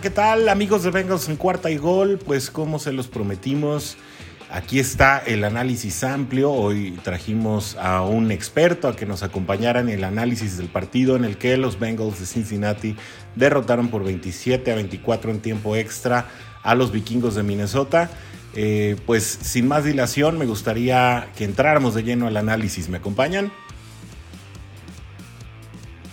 ¿qué tal amigos de Bengals en cuarta y gol? Pues como se los prometimos, aquí está el análisis amplio. Hoy trajimos a un experto a que nos acompañara en el análisis del partido en el que los Bengals de Cincinnati derrotaron por 27 a 24 en tiempo extra a los vikingos de Minnesota. Eh, pues sin más dilación, me gustaría que entráramos de lleno al análisis. ¿Me acompañan?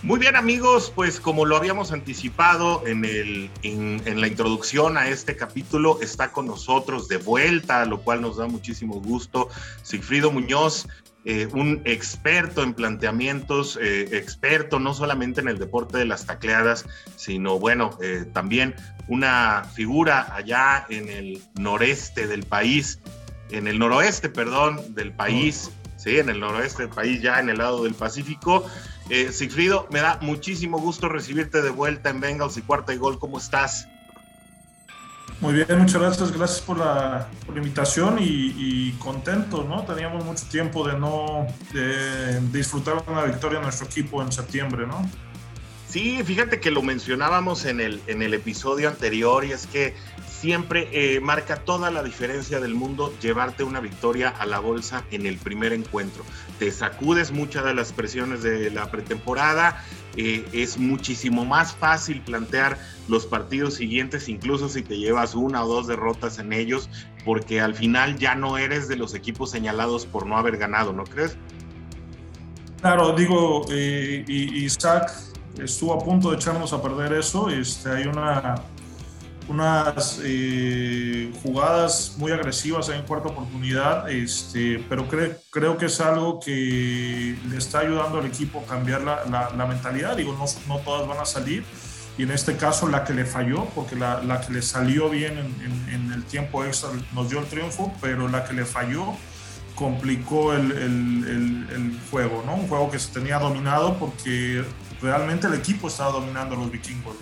Muy bien amigos, pues como lo habíamos anticipado en, el, en, la introducción a este capítulo, está con nosotros de vuelta, lo cual nos da muchísimo gusto, Sigfrido Muñoz, eh, un experto en planteamientos, eh, experto no solamente en el deporte de las tacleadas, sino bueno, eh, también una figura allá en el noreste del país, en el noroeste, perdón, del país, sí, en el noroeste del país, ya en el lado del Pacífico. Eh, Sigfrido, me da muchísimo gusto recibirte de vuelta en Bengals y cuarta y gol. ¿Cómo estás? Muy bien, muchas gracias. Gracias por la, invitación y, contento, ¿no? Teníamos mucho tiempo de no de, disfrutar una victoria en nuestro equipo en septiembre, ¿no? Sí, fíjate que lo mencionábamos en el, en el episodio anterior y es que siempre eh, marca toda la diferencia del mundo llevarte una victoria a la bolsa en el primer encuentro. Te sacudes muchas de las presiones de la pretemporada, eh, es muchísimo más fácil plantear los partidos siguientes, incluso si te llevas una o dos derrotas en ellos, porque al final ya no eres de los equipos señalados por no haber ganado, ¿no crees? Claro, digo, eh, Isaac estuvo a punto de echarnos a perder eso. Este, hay una unas eh, jugadas muy agresivas en cuarta oportunidad, este, pero creo que es algo que le está ayudando al equipo a cambiar la, la, mentalidad. Digo, no, no, todas van a salir, y en este caso la que le falló, porque la, la que le salió bien en, en, el tiempo extra nos dio el triunfo, pero la que le falló complicó el, el, el, juego, ¿no? Un juego que se tenía dominado porque realmente el equipo estaba dominando a los vikingos.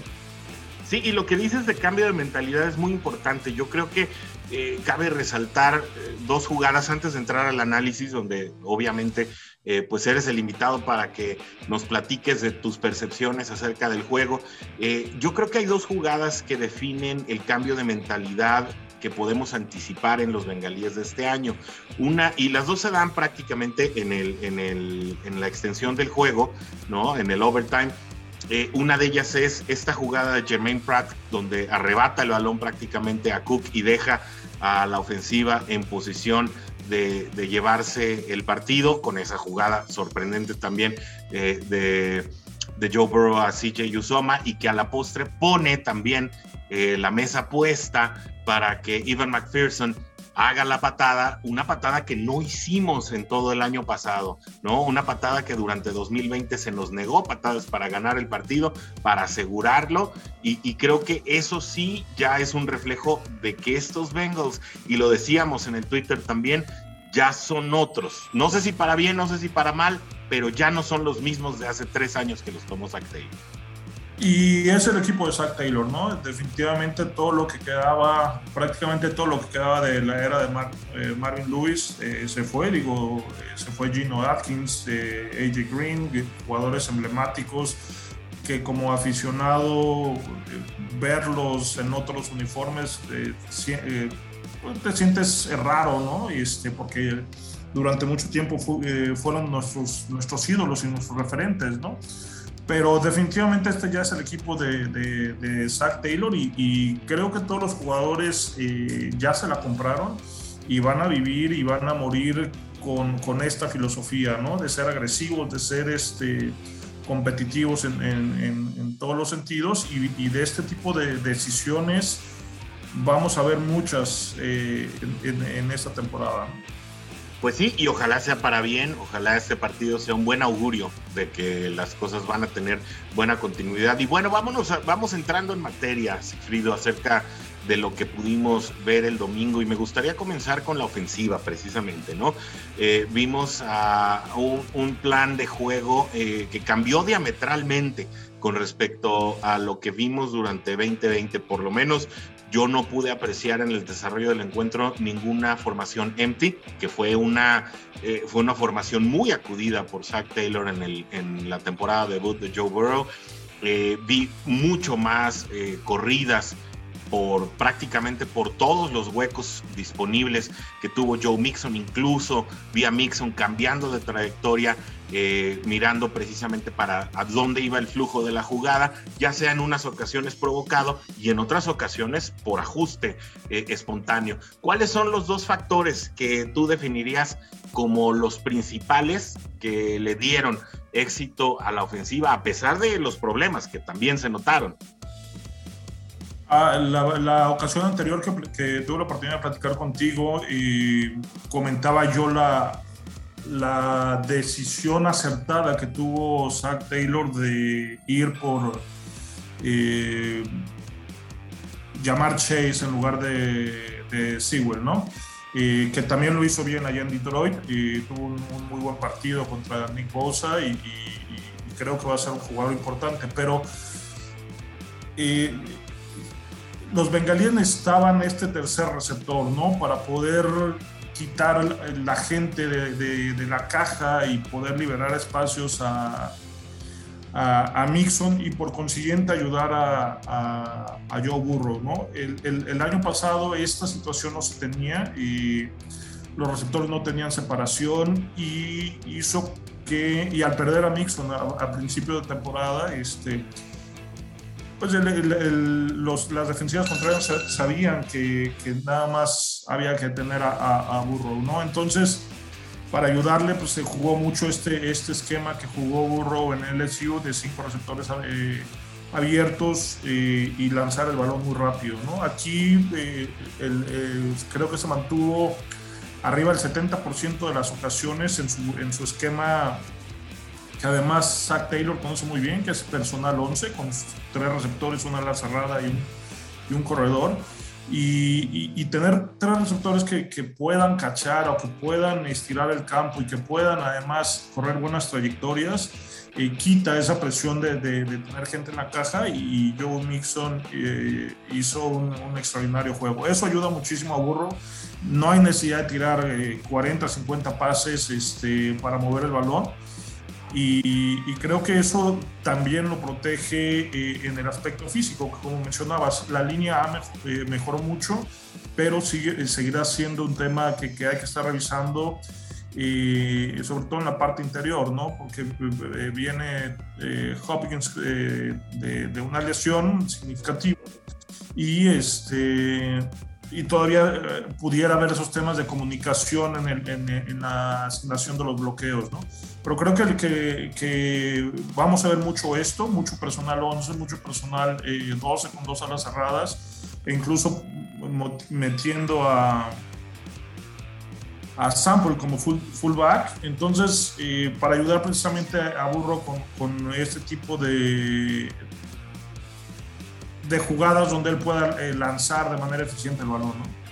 Sí, y lo que dices de cambio de mentalidad es muy importante. Yo creo que eh, cabe resaltar eh, dos jugadas antes de entrar al análisis, donde obviamente eh, pues eres el invitado para que nos platiques de tus percepciones acerca del juego. yo creo que hay dos jugadas que definen el cambio de mentalidad que podemos anticipar en los bengalíes de este año. Una, y las dos se dan prácticamente en, el, en, el, en la extensión del juego, ¿no? En el overtime. Eh, una de ellas es esta jugada de Jermaine Pratt, donde arrebata el balón prácticamente a Cook y deja a la ofensiva en posición de, llevarse el partido, con esa jugada sorprendente también eh, de, Joe Burrow a CJ Usoma y que a la postre pone también eh, la mesa puesta para que Ivan McPherson haga la patada, una patada que no hicimos en todo el año pasado, ¿no? Una patada que durante 2020 se nos negó patadas para ganar el partido, para asegurarlo, y, creo que eso sí ya es un reflejo de que estos Bengals, y lo decíamos en el Twitter también, ya son otros. No sé si para bien, no sé si para mal, pero ya no son los mismos de hace tres años que los tomó Zach Taylor. Y es el equipo de Zach Taylor, ¿no? Definitivamente todo lo que quedaba, prácticamente todo lo que quedaba de la era de eh, Marvin Lewis eh, se fue, digo, eh, se fue Gino Atkins, AJ Green, jugadores emblemáticos que como aficionado verlos en otros uniformes pues te sientes raro, ¿no? Este, porque durante mucho tiempo fueron nuestros, nuestros ídolos y nuestros referentes, ¿no? Pero definitivamente este ya es el equipo de, de, Zach Taylor y, creo que todos los jugadores eh, ya se la compraron y van a vivir y van a morir con, con esta filosofía, ¿no? De ser agresivos, de ser este, competitivos en, en, todos los sentidos y, y, de este tipo de decisiones vamos a ver muchas eh, en, esta temporada. Pues sí, y ojalá sea para bien, ojalá este partido sea un buen augurio de que las cosas van a tener buena continuidad. Y bueno, vámonos, vamos entrando en materia, Sigfrido, acerca de lo que pudimos ver el domingo y me gustaría comenzar con la ofensiva precisamente, ¿no? Eh, vimos a un, plan de juego eh, que cambió diametralmente con respecto a lo que vimos durante 2020, por lo menos yo no pude apreciar en el desarrollo del encuentro ninguna formación empty, que fue una, eh, fue una formación muy acudida por Zach Taylor en, el, en la temporada debut de Joe Burrow. eh, vi mucho más eh, corridas por prácticamente por todos los huecos disponibles que tuvo Joe Mixon, incluso vi a Mixon cambiando de trayectoria, eh, mirando precisamente para a dónde iba el flujo de la jugada, ya sea en unas ocasiones provocado y en otras ocasiones por ajuste espontáneo. ¿Cuáles son los dos factores que tú definirías como los principales que le dieron éxito a la ofensiva, a pesar de los problemas que también se notaron. Ah, la, ocasión anterior que, tuve la oportunidad de platicar contigo y comentaba yo la, la decisión acertada que tuvo Zach Taylor de ir por eh, llamar Chase en lugar de, de Sewell, ¿no? que también lo hizo bien allá en Detroit y tuvo un, muy buen partido contra Nick Bosa y, creo que va a ser un jugador importante, pero los bengalíes necesitaban este tercer receptor, ¿no? Para poder quitar la gente de la caja y poder liberar espacios a, a, Mixon y por consiguiente ayudar a, Joe Burrow. ¿no? El, año pasado esta situación no se tenía y los receptores no tenían separación y hizo que, y al perder a Mixon a, principio de temporada, este, pues las defensivas contrarias sabían que, nada más había que tener a, Burrow, ¿no? Entonces, para ayudarle, pues se jugó mucho este, este esquema que jugó Burrow en LSU de cinco receptores eh, abiertos eh, y lanzar el balón muy rápido. ¿no? Aquí eh, creo que se mantuvo arriba del 70% de las ocasiones en su, en su esquema que además Zach Taylor conoce muy bien, que es personal 11, con tres receptores, una ala cerrada y un, y un corredor y, tener tres receptores que, que, puedan cachar o que puedan estirar el campo y que puedan además correr buenas trayectorias, eh, quita esa presión de, de, tener gente en la caja y Joe Mixon eh, hizo un, extraordinario juego. Eso ayuda muchísimo a Burro. No hay necesidad de tirar 40, eh, 50 pases este, para mover el balón y, creo que eso también lo protege eh, en el aspecto físico, como mencionabas, la línea A eh, mejoró mucho, pero sigue, eh, seguirá siendo un tema que, que hay que estar revisando, sobre todo en la parte interior, ¿no? Porque viene Hopkins de, de, una lesión significativa y este y todavía eh, pudiera haber esos temas de comunicación en, en, la asignación de los bloqueos, ¿no? Pero creo que, que, que, vamos a ver mucho esto, mucho personal 11, mucho personal 12 eh, con dos alas cerradas, e incluso metiendo a, a Sample como full, fullback. Entonces, eh, para ayudar precisamente a Burro con, con este tipo de, de jugadas donde él pueda eh, lanzar de manera eficiente el balón. ¿no?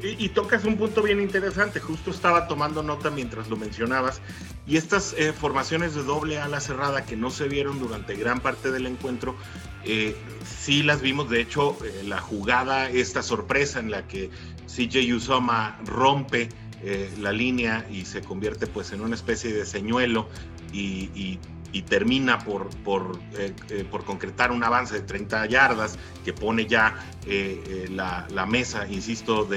Y, tocas un punto bien interesante, justo estaba tomando nota mientras lo mencionabas, y estas eh, formaciones de doble ala cerrada que no se vieron durante gran parte del encuentro, eh, sí las vimos, de hecho, la jugada, esta sorpresa en la que CJ Usoma rompe la línea y se convierte pues en una especie de señuelo y, y y termina por, por, eh, eh, por concretar un avance de 30 yardas que pone ya eh, la, la, mesa, insisto,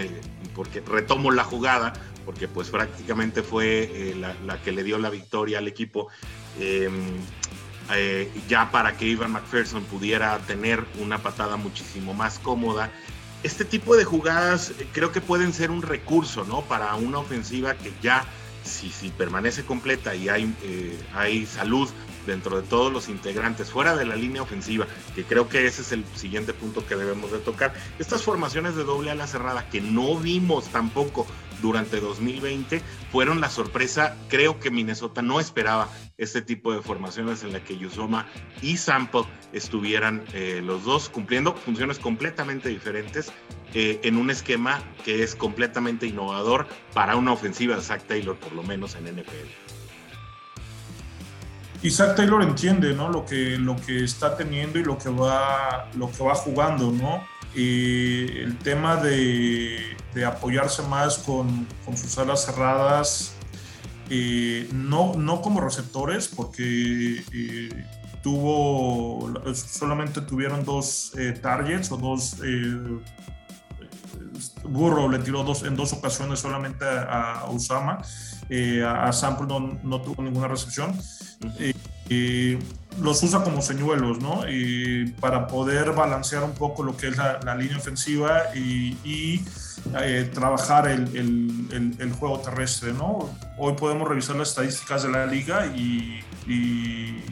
porque retomo la jugada, porque pues prácticamente fue la, la, que le dio la victoria al equipo. Em, ya para que Ivan McPherson pudiera tener una patada muchísimo más cómoda. Este tipo de jugadas creo que pueden ser un recurso, ¿no? Para una ofensiva que ya si, si permanece completa y hay, eh, hay salud dentro de todos los integrantes, fuera de la línea ofensiva, que creo que ese es el siguiente punto que debemos de tocar. Estas formaciones de doble ala cerrada que no vimos tampoco durante 2020 fueron la sorpresa. Creo que Minnesota no esperaba este tipo de formaciones en la que Yusoma y Sample estuvieran eh, los dos cumpliendo funciones completamente diferentes eh, en un esquema que es completamente innovador para una ofensiva de Zach Taylor, por lo menos en NFL. Y Zach Taylor entiende ¿no? lo, que, lo que está teniendo y lo que va, lo que va jugando, ¿no? El tema de, de apoyarse más con, con, sus alas cerradas, eh, no, no como receptores, porque eh, tuvo, solamente tuvieron dos targets o dos Burro le tiró dos, en dos ocasiones solamente a, Usama. Eh, a, Sample no, no, tuvo ninguna recepción. los usa como señuelos, ¿no? Y para poder balancear un poco lo que es la, línea ofensiva y, eh, trabajar el, el, el, juego terrestre, ¿no? Hoy podemos revisar las estadísticas de la liga y, y,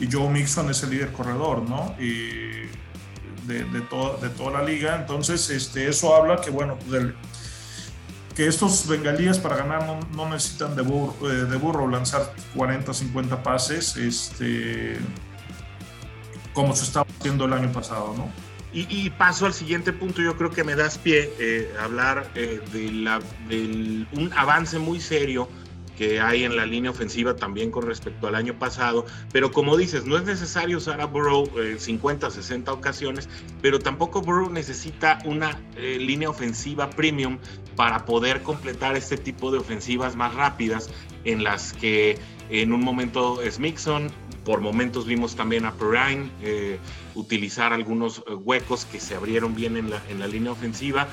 y Joe Mixon es el líder corredor, ¿no? Y, de, de, de toda la liga. Entonces, este, eso habla que, bueno, pues que estos bengalíes para ganar no, necesitan de burro, eh, de burro, lanzar 40, 50 pases, este, como se estaba haciendo el año pasado, ¿no? Y, paso al siguiente punto, yo creo que me das pie eh, hablar eh, de la, del, un avance muy serio que hay en la línea ofensiva también con respecto al año pasado. Pero como dices, no es necesario usar a Burrow 50, 60 ocasiones, pero tampoco Burrow necesita una eh, línea ofensiva premium para poder completar este tipo de ofensivas más rápidas en las que en un momento es Mixon, por momentos vimos también a Perrine eh, utilizar algunos eh, huecos que se abrieron bien en la, en la línea ofensiva.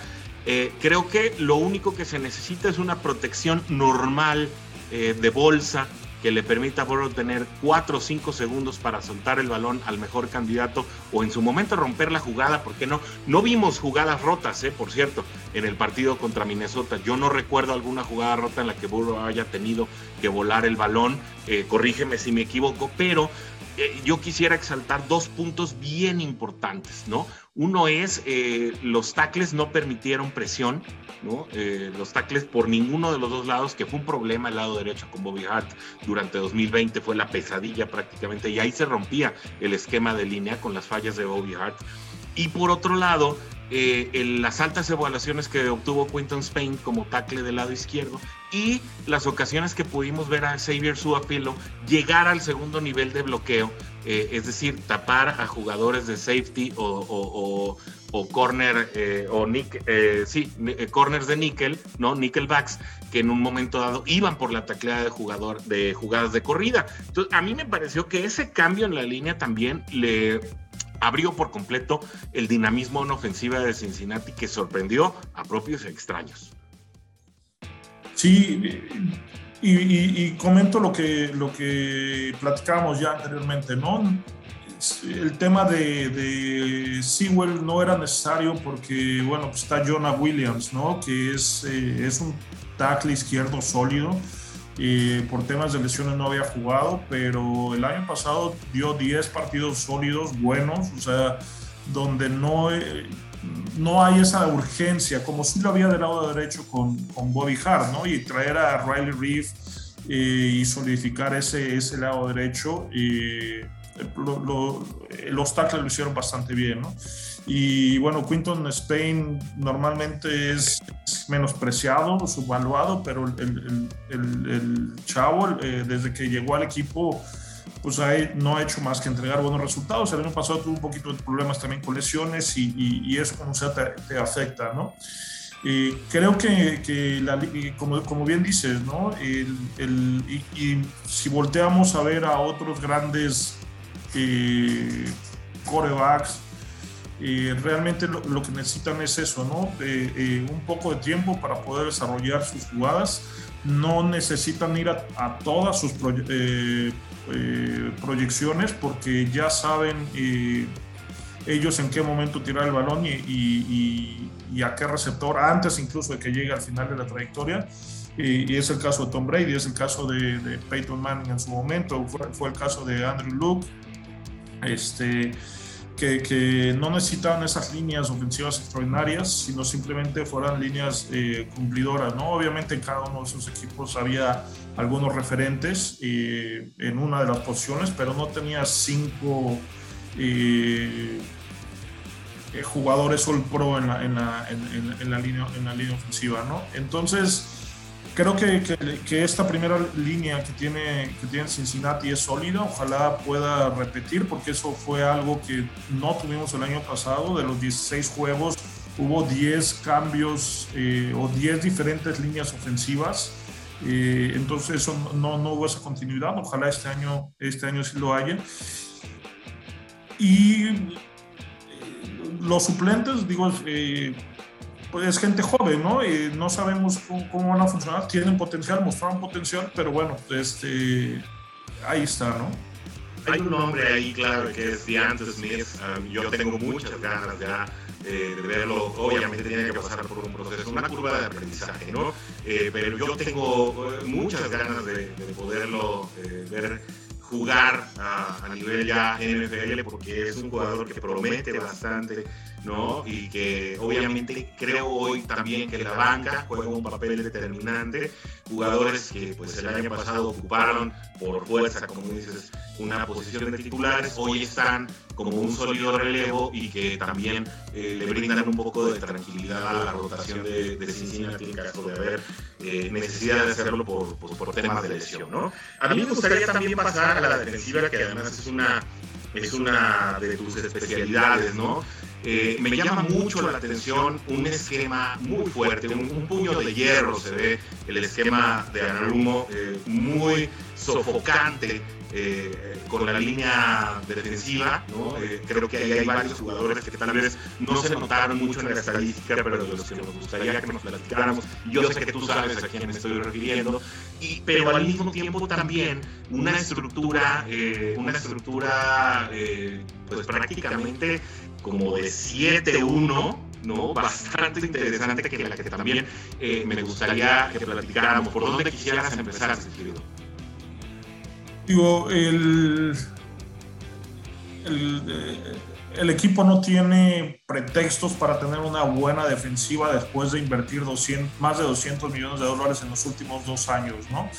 creo que lo único que se necesita es una protección normal eh, de bolsa que le permita a Burrow tener 4 o 5 segundos para soltar el balón al mejor candidato o en su momento romper la jugada, ¿por qué no? No vimos jugadas rotas, eh, por cierto, en el partido contra Minnesota. Yo no recuerdo alguna jugada rota en la que Burrow haya tenido que volar el balón, eh, corrígeme si me equivoco, pero eh, yo quisiera exaltar dos puntos bien importantes, ¿no? Uno es eh, los tackles no permitieron presión, ¿no? Eh, los tackles por ninguno de los dos lados, que fue un problema el lado derecho con Bobby Hart durante 2020, fue la pesadilla prácticamente, y ahí se rompía el esquema de línea con las fallas de Bobby Hart. Y por otro lado, eh, las altas evaluaciones que obtuvo Quinton Spain como tackle del lado izquierdo y las ocasiones que pudimos ver a Xavier Suapilo llegar al segundo nivel de bloqueo, eh, es decir, tapar a jugadores de safety o, corner eh, o nick, sí, corners de nickel, no nickelbacks, que en un momento dado iban por la tacleada de jugador de jugadas de corrida. Entonces, a mí me pareció que ese cambio en la línea también le abrió por completo el dinamismo en ofensiva de Cincinnati que sorprendió a propios extraños. Sí, y, comento lo que, lo que platicábamos ya anteriormente, ¿no? El tema de, de Sewell no era necesario porque, bueno, pues está Jonah Williams, ¿no? Que es, eh, es un tackle izquierdo sólido por temas de lesiones no había jugado, pero el año pasado dio 10 partidos sólidos, buenos, o sea, donde no, eh, no hay esa urgencia, como si lo había del lado derecho con, con Bobby Hart, ¿no? Y traer a Riley Reef eh, y solidificar ese, ese lado derecho. Y los tackles lo hicieron bastante bien, ¿no? Y bueno, Quinton Spain normalmente es menospreciado, subvaluado, pero el, el, el, chavo, eh, desde que llegó al equipo, pues ahí no ha hecho más que entregar buenos resultados. El año pasado tuvo un poquito de problemas también con lesiones y, y, eso como sea te, afecta, ¿no? creo que, que como, como, bien dices, ¿no? El, y, y, si volteamos a ver a otros grandes eh, corebacks, realmente lo, que necesitan es eso, ¿no? Eh, un poco de tiempo para poder desarrollar sus jugadas. No necesitan ir a, todas sus eh, eh, proyecciones porque ya saben ellos en qué momento tirar el balón y, a qué receptor, antes incluso de que llegue al final de la trayectoria. Y, es el caso de Tom Brady, es el caso de, Peyton Manning en su momento, fue, fue el caso de Andrew Luke. Este, que, no necesitaban esas líneas ofensivas extraordinarias, sino simplemente fueran líneas eh, cumplidoras, ¿no? Obviamente en cada uno de esos equipos había algunos referentes eh, en una de las posiciones, pero no tenía cinco eh, jugadores all pro en la, línea, en la línea ofensiva, ¿no? Entonces creo que, que, esta primera línea que tiene, que tiene Cincinnati es sólida. Ojalá pueda repetir, porque eso fue algo que no tuvimos el año pasado. De los 16 juegos, hubo 10 cambios eh, o 10 diferentes líneas ofensivas. Eh, entonces, eso no, no hubo esa continuidad. Ojalá este año, este año sí lo haya. y eh, los suplentes, digo, eh, pues es gente joven, ¿no? Y no sabemos cómo, van a funcionar. Tienen potencial, mostraron potencial, pero bueno, este, ahí está, ¿no? Hay un nombre ahí, claro, que es DeAndre Smith. Um, yo tengo muchas ganas ya eh, de verlo. Obviamente tiene que pasar por un proceso, una curva de aprendizaje, ¿no? Eh, pero yo tengo eh, muchas ganas de, de poderlo ver jugar a, a, nivel ya NFL porque es un jugador que promete bastante ¿no? Y que obviamente creo hoy también que la banca juega un papel determinante. Jugadores que pues el año pasado ocuparon por fuerza, como dices, una posición de titulares, hoy están como un sólido relevo y que también eh, le brindan un poco de tranquilidad a la rotación de, de Cincinnati en caso de haber eh, necesidad de hacerlo por, por, por, temas de lesión, ¿no? A mí me gustaría también pasar a la defensiva, que además es una, es una de tus especialidades, ¿no? Eh, me llama mucho la atención un esquema muy fuerte, un, puño de hierro se ve el esquema de Anarumo, eh, muy sofocante eh, con la línea defensiva. ¿no? creo que ahí hay varios jugadores que tal vez no se notaron mucho en la estadística, pero de los que nos gustaría que nos platicáramos. Yo sé que tú sabes a quién me estoy refiriendo, pero al mismo tiempo también una estructura, una estructura pues prácticamente como de 7-1, ¿no? Bastante interesante que la que también eh, me gustaría que platicáramos. ¿Por dónde quisieras empezar, Sergio? Digo, el, eh, el, equipo no tiene pretextos para tener una buena defensiva después de invertir 200, más de 200 millones de dólares en los últimos dos años, ¿no?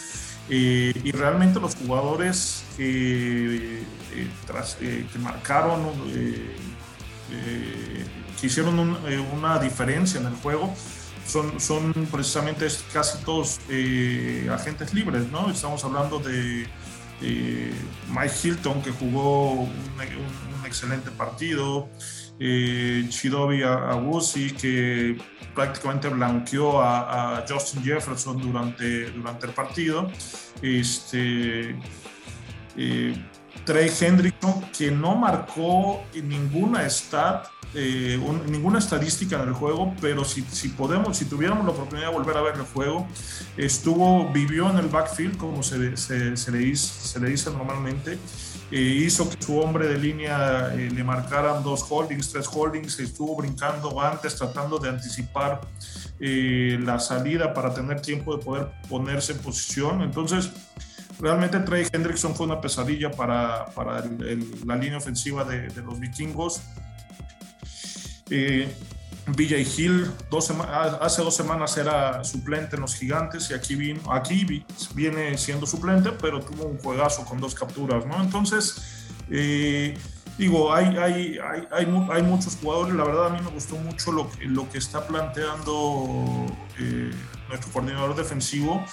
Eh, y realmente los jugadores que, que marcaron eh, que hicieron eh, una diferencia en el juego son, son precisamente casi todos eh, agentes libres, ¿no? Estamos hablando de Mike Hilton, que jugó un, excelente partido, Chidobi Agusi, que prácticamente blanqueó a, Justin Jefferson durante, durante el partido. Este, Trey Hendrickson, que no marcó ninguna stat, eh, ninguna estadística en el juego, pero si, si, podemos, si tuviéramos la oportunidad de volver a ver el juego, estuvo, vivió en el backfield, como se, se, se le, dice, se le dice normalmente, eh, hizo que su hombre de línea eh, le marcaran dos holdings, tres holdings, estuvo brincando antes, tratando de anticipar la salida para tener tiempo de poder ponerse en posición. Entonces, Realmente Trey Hendrickson fue una pesadilla para, para la línea ofensiva de, los vikingos. Eh, BJ Hill dos hace dos semanas era suplente en los gigantes y aquí, vino, aquí viene siendo suplente, pero tuvo un juegazo con dos capturas, ¿no? Entonces, eh, digo, hay, muchos jugadores, la verdad a mí me gustó mucho lo, que está planteando eh, nuestro coordinador defensivo.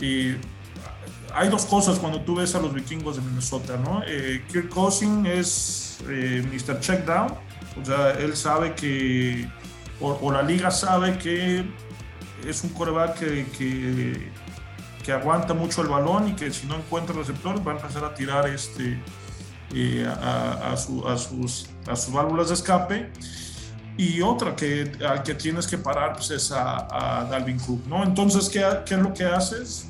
hay dos cosas cuando tú ves a los vikingos de Minnesota, ¿no? Eh, Kirk Cousins es Mr. Checkdown, o sea, él sabe que, o, la liga sabe que es un coreback que, que, aguanta mucho el balón y que si no encuentra receptor va a empezar a tirar este, eh, a, sus, a sus válvulas de escape. Y otra que, al que tienes que parar pues, es a, Dalvin Cook, ¿no? Entonces, ¿qué, ¿qué, es lo que haces?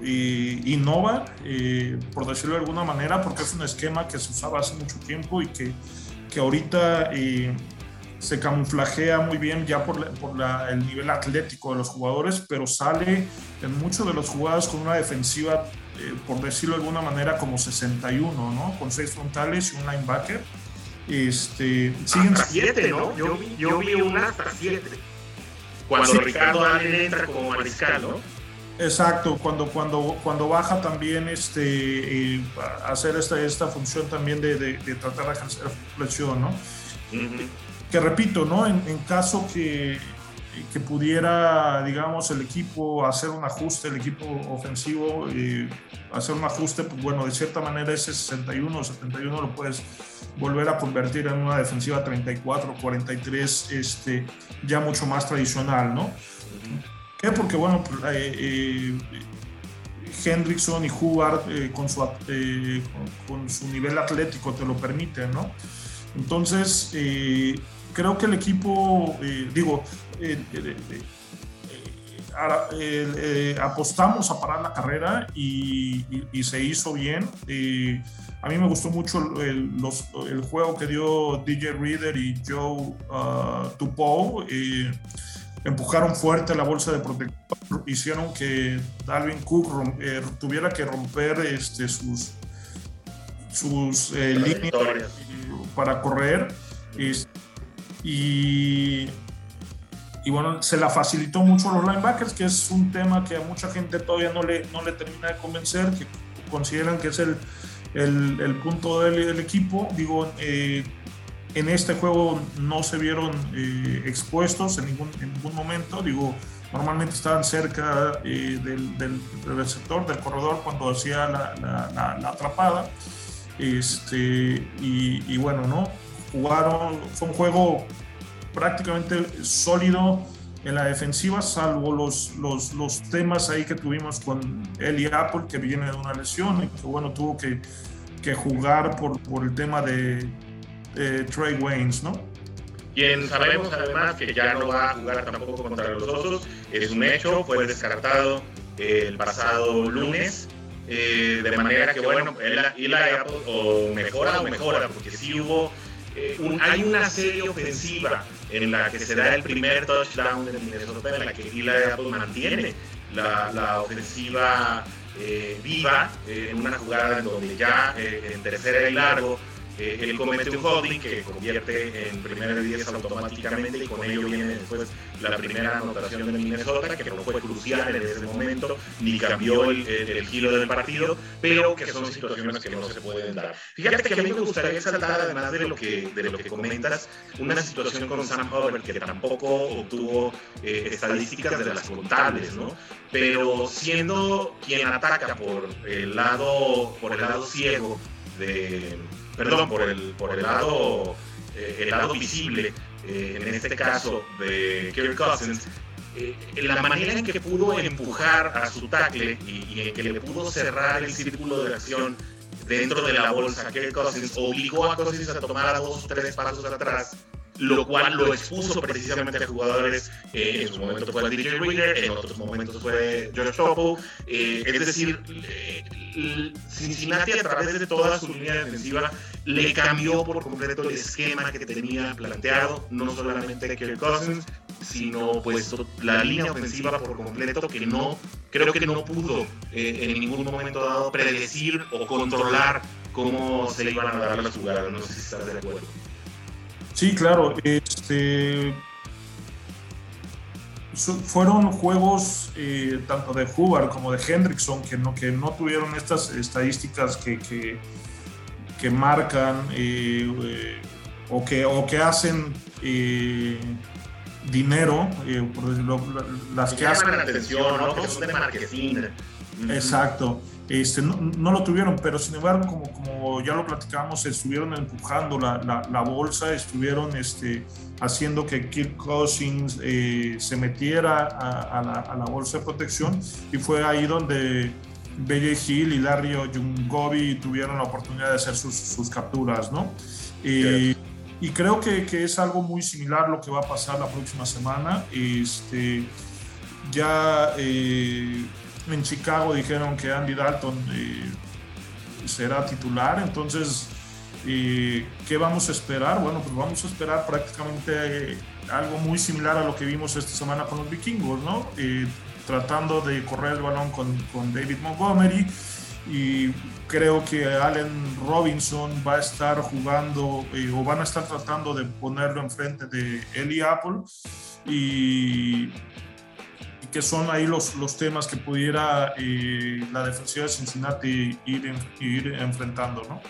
innova, eh, por decirlo de alguna manera, porque es un esquema que se usaba hace mucho tiempo y que, que ahorita eh, se camuflajea muy bien ya por, por el nivel atlético de los jugadores, pero sale en muchos de los jugadores con una defensiva, eh, por decirlo de alguna manera, como 61, ¿no? Con seis frontales y un linebacker. Este, siguen hasta 7, ¿no? Yo vi, yo vi una hasta 7. Cuando Ricardo Allen entra como mariscal, ¿no? Exacto, cuando, cuando, cuando baja también este, hacer esta, esta función también de, de, tratar de ejercer presión, ¿no? Que repito, ¿no? En, caso que, que, pudiera, digamos, el equipo hacer un ajuste, el equipo ofensivo, eh, hacer un ajuste, pues bueno, de cierta manera ese 61 o 71 lo puedes volver a convertir en una defensiva 34, 43, este, ya mucho más tradicional, ¿no? Qué? Porque, bueno, pues, eh, eh, Hendrickson y Hubbard con, su, con, su nivel atlético te lo permiten, ¿no? Entonces, creo que el equipo, digo, apostamos a parar la carrera y, se hizo bien. a mí me gustó mucho el, juego que dio DJ Reader y Joe uh, Tupou. Empujaron fuerte la bolsa de protección, hicieron que Dalvin Cook eh, tuviera que romper este, sus, sus eh, líneas para correr. y y bueno, se la facilitó mucho a los linebackers, que es un tema que a mucha gente todavía no le, no le termina de convencer, que consideran que es el, el, el punto del, equipo. Digo, eh, en este juego no se vieron eh, expuestos en ningún, en ningún momento. Digo, normalmente estaban cerca eh, del, del, receptor, del corredor, cuando hacía la, la, la, atrapada. Este, y, y, bueno, ¿no? Jugaron, fue un juego prácticamente sólido en la defensiva, salvo los, los, los, temas ahí que tuvimos con Eli Apple, que viene de una lesión y que bueno, tuvo que, que jugar por, por el tema de, Trey Waynes, ¿no? Quien sabemos además que ya no va a jugar tampoco contra los Osos, es un hecho, fue descartado el pasado lunes. Eh, de manera que, bueno, Eli Apple o mejora o mejora, porque sí hubo, eh, hay una serie ofensiva en la que se da el primer touchdown de Minnesota, en la que Eli Apple mantiene la, la ofensiva eh, viva, eh, en una jugada en donde ya eh, en tercera y largo eh, él comete un holding que convierte en primera de 10 automáticamente y con ello viene después la primera anotación de Minnesota, que no fue crucial en ese momento, ni cambió el, el, giro del partido, pero que son situaciones que no se pueden dar. Fíjate que a mí me gustaría saltar, además de lo que, de lo que comentas, una situación con Sam Hubbard que tampoco obtuvo eh, estadísticas de las contables, ¿no? Pero siendo quien ataca por el lado, por el lado ciego de perdón, por el, por el lado, eh, el lado visible, eh, en este caso de Kirk Cousins, eh, la manera en que pudo empujar a su tackle y, en que le pudo cerrar el círculo de acción dentro de la bolsa, Kirk Cousins obligó a Cousins a tomar a dos o tres pasos atrás lo cual lo expuso precisamente a jugadores, eh, en su momento fue DJ Reader, en otros momentos fue George Topo, eh, es decir, Cincinnati a través de toda su línea defensiva le cambió por completo el esquema que tenía planteado, no solamente Kirk Cousins, sino pues la línea ofensiva por completo que no, creo que no pudo eh, en ningún momento dado predecir o controlar cómo se iban a dar las jugadas, no sé si estás de acuerdo. Sí, claro. Este, fueron juegos eh, tanto de Hubbard como de Hendrickson que no, que no tuvieron estas estadísticas que, que, marcan eh, eh, o, que, o que hacen dinero, por decirlo, las que, hacen... La atención, ¿no? Que son de marketing. Exacto. Este, no, lo tuvieron, pero sin embargo, como, como ya lo platicamos, estuvieron empujando la, la, bolsa, estuvieron este, haciendo que Kirk Cousins eh, se metiera a, la, a, la, bolsa de protección y fue ahí donde BJ Hill y Larry Jungobi tuvieron la oportunidad de hacer sus, sus capturas, ¿no? Eh, y creo que, que, es algo muy similar lo que va a pasar la próxima semana. Este, ya eh, en Chicago dijeron que Andy Dalton eh, será titular, entonces, eh, ¿qué vamos a esperar? Bueno, pues vamos a esperar prácticamente eh, algo muy similar a lo que vimos esta semana con los vikingos, ¿no? tratando de correr el balón con, David Montgomery y creo que Allen Robinson va a estar jugando o van a estar tratando de ponerlo enfrente de Eli Apple y que son ahí los, los temas que pudiera eh, la defensiva de Cincinnati ir, ir enfrentando, ¿no?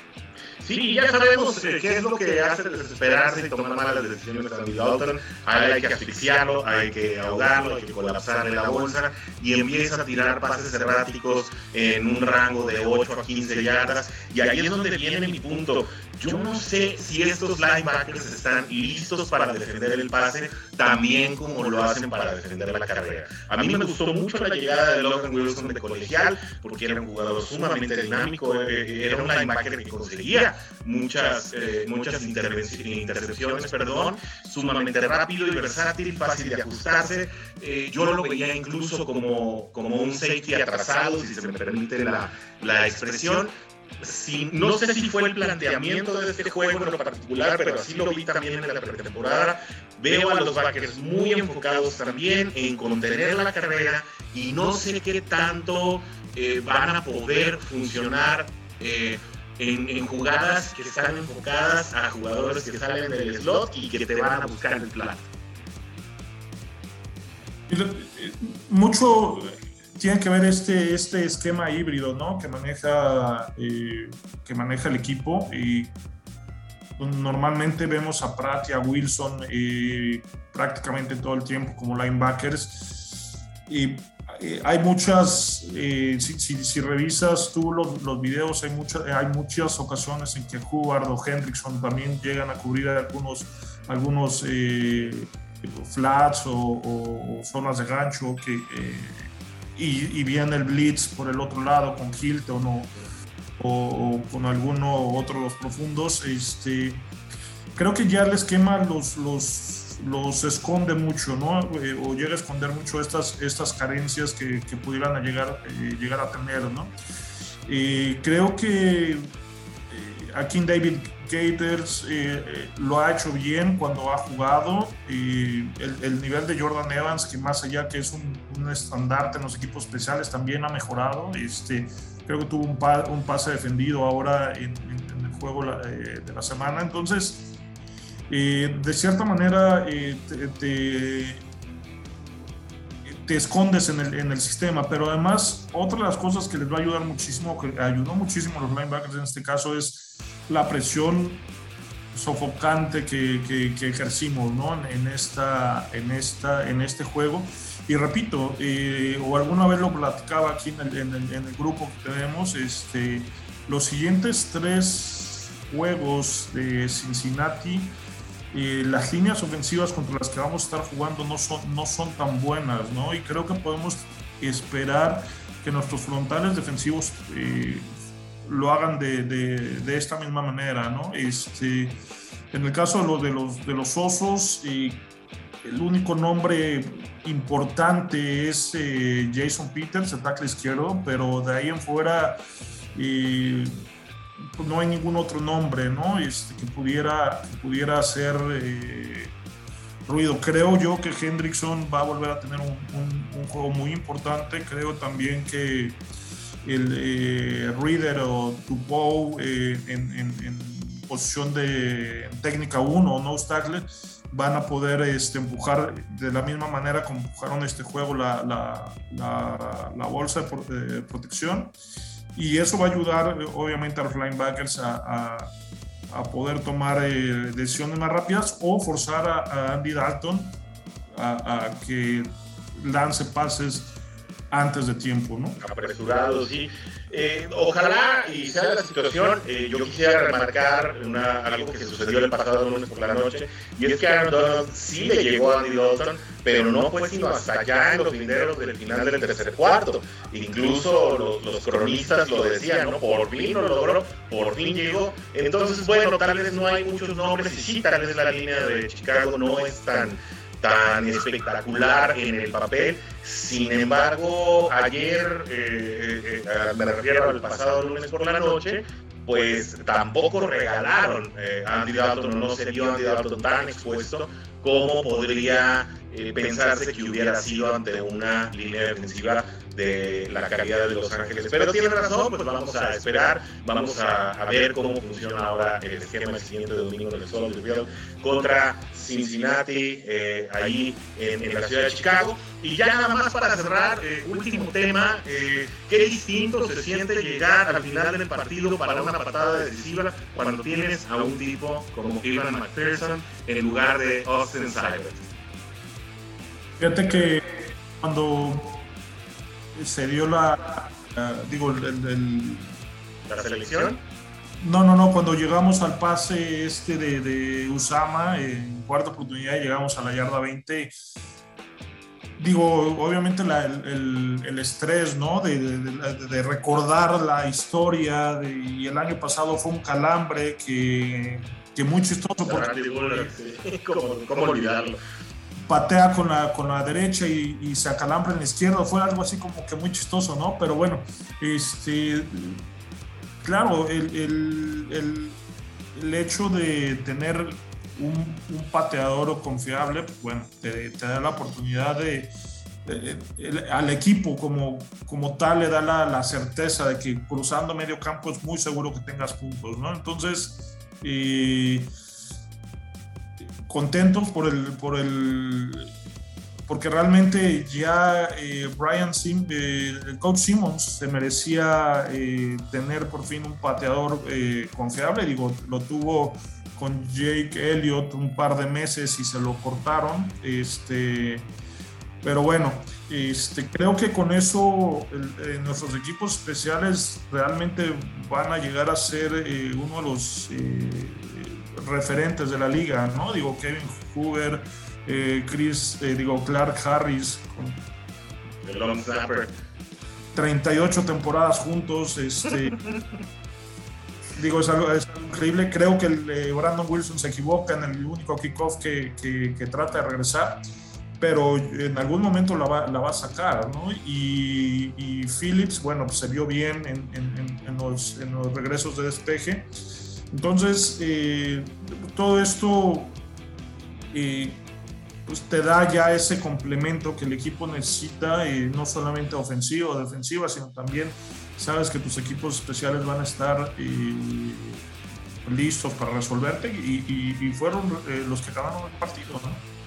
Sí, ya sabemos eh, qué es lo que hace desesperarse y tomar malas decisiones a Andy Dalton. Hay que asfixiarlo, hay que ahogarlo, hay que colapsarle la bolsa y empieza a tirar pases erráticos en un rango de 8 a 15 yardas. Y ahí es donde viene mi punto. Yo no sé si estos linebackers están listos para defender el pase también como lo hacen para defender la carrera. A mí me gustó mucho la llegada de Logan Wilson de colegial porque era un jugador sumamente dinámico, eh, era un linebacker que conseguía muchas, eh, muchas intercepciones, perdón, sumamente rápido y versátil, fácil de ajustarse. Eh, yo lo veía incluso como, como un safety atrasado, si se me permite la, la expresión no sé si fue el planteamiento de este juego en lo particular, pero así lo vi también en la pretemporada. Veo a los backers muy enfocados también en contener la carrera y no sé qué tanto eh, van a poder funcionar eh, en, jugadas que están enfocadas a jugadores que salen del slot y que te van a buscar el plato. Mucho tiene que ver este, este esquema híbrido, ¿no? Que maneja, eh, que maneja el equipo y normalmente vemos a Pratt y a Wilson eh, prácticamente todo el tiempo como linebackers y eh, hay muchas, si, si, revisas tú los, los videos, hay, muchas hay muchas ocasiones en que Hubbard o Hendrickson también llegan a cubrir algunos, algunos flats o, o, zonas de gancho que y, viene el blitz por el otro lado con Hilton o, o, con alguno otro de los profundos, este, creo que ya el esquema los, los, los esconde mucho, ¿no? Eh, o llega a esconder mucho estas, estas carencias que, que pudieran llegar, eh, llegar a tener, ¿no? creo que eh, aquí David Gators eh, eh, lo ha hecho bien cuando ha jugado. y el, nivel de Jordan Evans, que más allá que es un, estandarte en los equipos especiales, también ha mejorado. Este, creo que tuvo un, un pase defendido ahora en, el juego eh, de la semana. Entonces, de cierta manera, te, te, escondes en el, en el, sistema. Pero además, otra de las cosas que les va a ayudar muchísimo, que ayudó muchísimo a los linebackers en este caso, es la presión sofocante que, que, ejercimos ¿no? en, esta, en, esta, en este juego. Y repito, eh, o alguna vez lo platicaba aquí en el, en el, en el grupo que tenemos, este, los siguientes tres juegos de Cincinnati, eh, las líneas ofensivas contra las que vamos a estar jugando no son, no son tan buenas, ¿no? Y creo que podemos esperar que nuestros frontales defensivos eh, lo hagan de, de, esta misma manera, ¿no? Este, en el caso de, lo, de, los, de los osos, y el único nombre importante es eh, Jason Peters, el tackle izquierdo, pero de ahí en fuera pues no hay ningún otro nombre, ¿no? Este, que pudiera, pudiera hacer eh, ruido. Creo yo que Hendrickson va a volver a tener un juego muy importante. Creo también que el eh, Reader o Tupou eh, en, posición de técnica 1 o no tackle van a poder este, empujar de la misma manera como empujaron este juego la, la, la, bolsa de protección. Y eso va a ayudar obviamente a los linebackers a, a, poder tomar eh, decisiones más rápidas o forzar a, Andy Dalton a, que lance pases antes de tiempo, ¿no? Apresurado, sí. Eh, ojalá y sea la situación, eh, yo quisiera remarcar algo que sucedió el pasado lunes por la noche, y es que Aaron Donald sí le llegó a Andy Dalton, pero no fue sino hasta allá en los linderos del final del tercer cuarto. Incluso los, los, cronistas lo decían, ¿no? Por fin lo logró, por fin llegó. Entonces, bueno, tal vez no hay muchos nombres, y sí, tal vez la línea de Chicago no es tan tan espectacular en el papel. Sin embargo, ayer, eh, eh, eh, me refiero al pasado lunes por la noche, pues tampoco regalaron a Andy Dalton, no se vio Andy Dalton tan expuesto como podría eh, pensarse que hubiera sido ante una línea defensiva de la calidad de Los Ángeles. Pero tiene razón, pues vamos a esperar, vamos a, ver cómo funciona ahora el esquema el siguiente domingo en el Field contra Cincinnati, eh, ahí en, la ciudad de Chicago. Y ya nada más para cerrar, eh, último tema, eh, qué distinto se siente llegar al final del partido para una patada decisiva cuando tienes a un tipo como Ivan McPherson en lugar de Austin Cybert. Fíjate que cuando se dio la, digo, el, la selección. No, no, no, cuando llegamos al pase este de, de Usama, en cuarta oportunidad llegamos a la yarda 20, digo, obviamente el, el, estrés, ¿no? De, de, recordar la historia, y el año pasado fue un calambre que, que muy chistoso. ¿Cómo olvidarlo? Patea con la, con la derecha y, se acalambra en la izquierda. Fue algo así como que muy chistoso, ¿no? Pero bueno, este, claro, el, el, el, hecho de tener un, un, pateador confiable, pues bueno, te, da la oportunidad de, al equipo como, como tal le da la, la, certeza de que cruzando medio campo es muy seguro que tengas puntos, ¿no? Entonces, y contentos por el, por el porque realmente ya eh, Brian Sim, eh, el coach Simmons se merecía eh, tener por fin un pateador confiable. Digo, lo tuvo con Jake Elliott un par de meses y se lo cortaron. Este, pero bueno, este, creo que con eso nuestros equipos especiales realmente van a llegar a ser uno de los referentes de la liga, ¿no? Digo, Kevin Hoover, eh, Chris, eh, digo, Clark Harris. El long 38 temporadas juntos, este... digo, es algo, increíble. Creo que el, eh, Brandon Wilson se equivoca en el único kickoff que, que, trata de regresar, pero en algún momento la va, la va a sacar, ¿no? Y, y Phillips, bueno, pues se vio bien en, en, en, los, en los regresos de despeje. Entonces, eh, todo esto eh, pues te da ya ese complemento que el equipo necesita, eh, no solamente ofensiva o defensiva, sino también sabes que tus equipos especiales van a estar listos para resolverte y, fueron los que ganaron el partido. ¿no?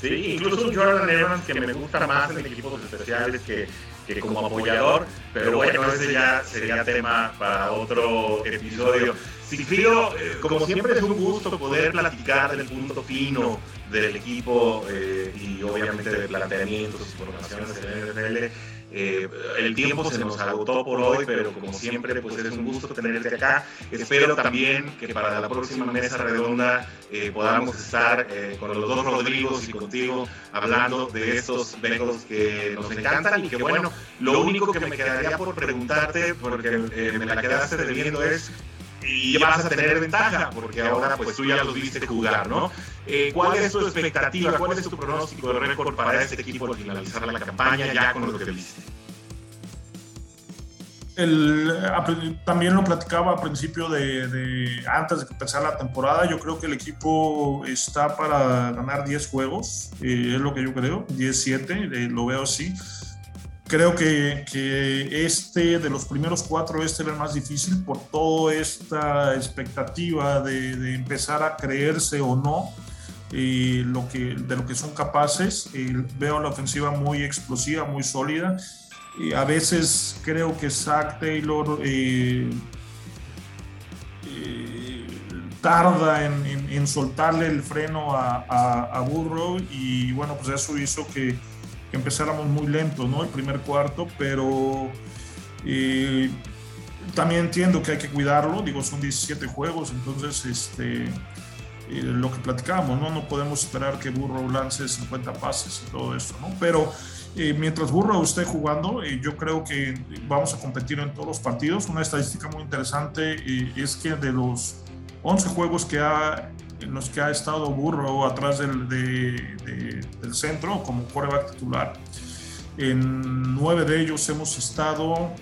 Sí, incluso Jordan Evans que me gusta más en equipos especiales que, que como apoyador, pero bueno, ese ya sería tema para otro episodio. Sigfrido, eh, como siempre es un gusto poder platicar del punto fino del equipo eh, y obviamente de planteamientos y formaciones del NFL. Eh, el tiempo se nos agotó por hoy, pero como siempre, pues es un gusto tenerte acá. Espero también que para la próxima mesa redonda podamos estar con los dos Rodrigos y contigo hablando de estos Bengals que nos encantan y que bueno, lo único que me quedaría por preguntarte, porque me la quedaste debiendo es y vas a tener ventaja, porque ahora pues tú ya los viste jugar, ¿no? Eh, ¿Cuál es tu expectativa, cuál es tu pronóstico de récord para este equipo al finalizar la campaña ya con lo que viste? El, también lo platicaba a principio de, antes de que empezara la temporada, yo creo que el equipo está para ganar 10 juegos, eh, es lo que yo creo, 10-7, eh, lo veo así Creo que, este, de los primeros cuatro, este era el más difícil por toda esta expectativa de, empezar a creerse o no y lo que, de lo que son capaces. Y veo la ofensiva muy explosiva, muy sólida. Y a veces creo que Zach Taylor eh, eh, tarda en, en, soltarle el freno a Burrow y bueno, pues eso hizo que que empezáramos muy lento, ¿no? El primer cuarto, pero eh, también entiendo que hay que cuidarlo, digo, son 17 juegos, entonces este, eh, lo que platicábamos, ¿no? No podemos esperar que Burrow lance 50 pases y todo eso, ¿no? Pero eh, mientras Burrow esté jugando, yo creo que vamos a competir en todos los partidos. Una estadística muy interesante es que de los 11 juegos que ha en los que ha estado Burro atrás del, del centro como coreback titular. En nueve de ellos hemos estado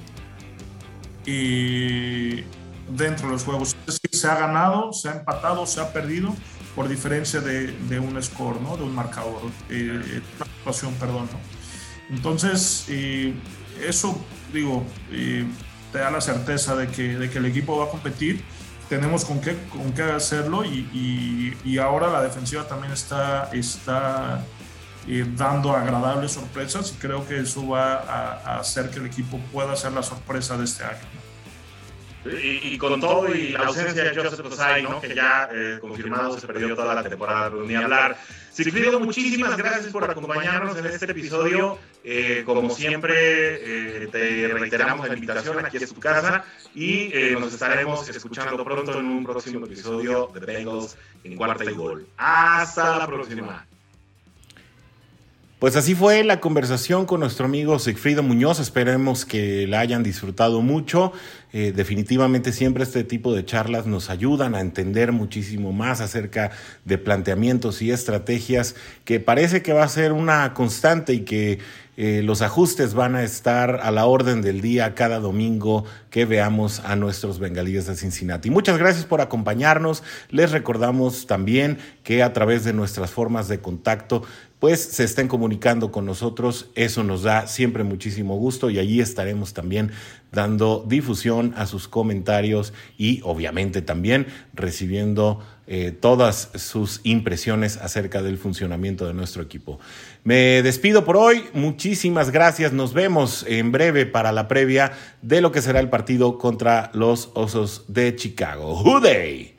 eh, dentro de los juegos. Es decir, se ha ganado, se ha empatado, se ha perdido por diferencia de, de un score, ¿no? de un marcador, eh, actuación, perdón. Entonces, eso, digo, te da la certeza de que, de que el equipo va a competir tenemos con qué, con qué hacerlo y, y, ahora la defensiva también está, está eh, dando agradables sorpresas y creo que eso va a, hacer que el equipo pueda ser la sorpresa de este año. Y, con todo y la ausencia de Joseph Osai, ¿no? que ya eh, confirmado se perdió toda la temporada, ni hablar. Sigfrido, muchísimas gracias por acompañarnos en este episodio. Eh, como siempre, eh, te reiteramos la invitación, aquí es tu casa y nos estaremos escuchando pronto en un próximo episodio de Bengals en cuarta y gol. Hasta la próxima. Pues así fue la conversación con nuestro amigo Sigfrido Muñoz. Esperemos que la hayan disfrutado mucho. Eh, definitivamente siempre este tipo de charlas nos ayudan a entender muchísimo más acerca de planteamientos y estrategias que parece que va a ser una constante y que eh, los ajustes van a estar a la orden del día cada domingo que veamos a nuestros bengalíes de Cincinnati. Muchas gracias por acompañarnos. Les recordamos también que a través de nuestras formas de contacto pues se estén comunicando con nosotros. Eso nos da siempre muchísimo gusto y allí estaremos también dando difusión a sus comentarios y obviamente también recibiendo eh, todas sus impresiones acerca del funcionamiento de nuestro equipo. Me despido por hoy. Muchísimas gracias. Nos vemos en breve para la previa de lo que será el partido contra los Osos de Chicago. ¡Hooday!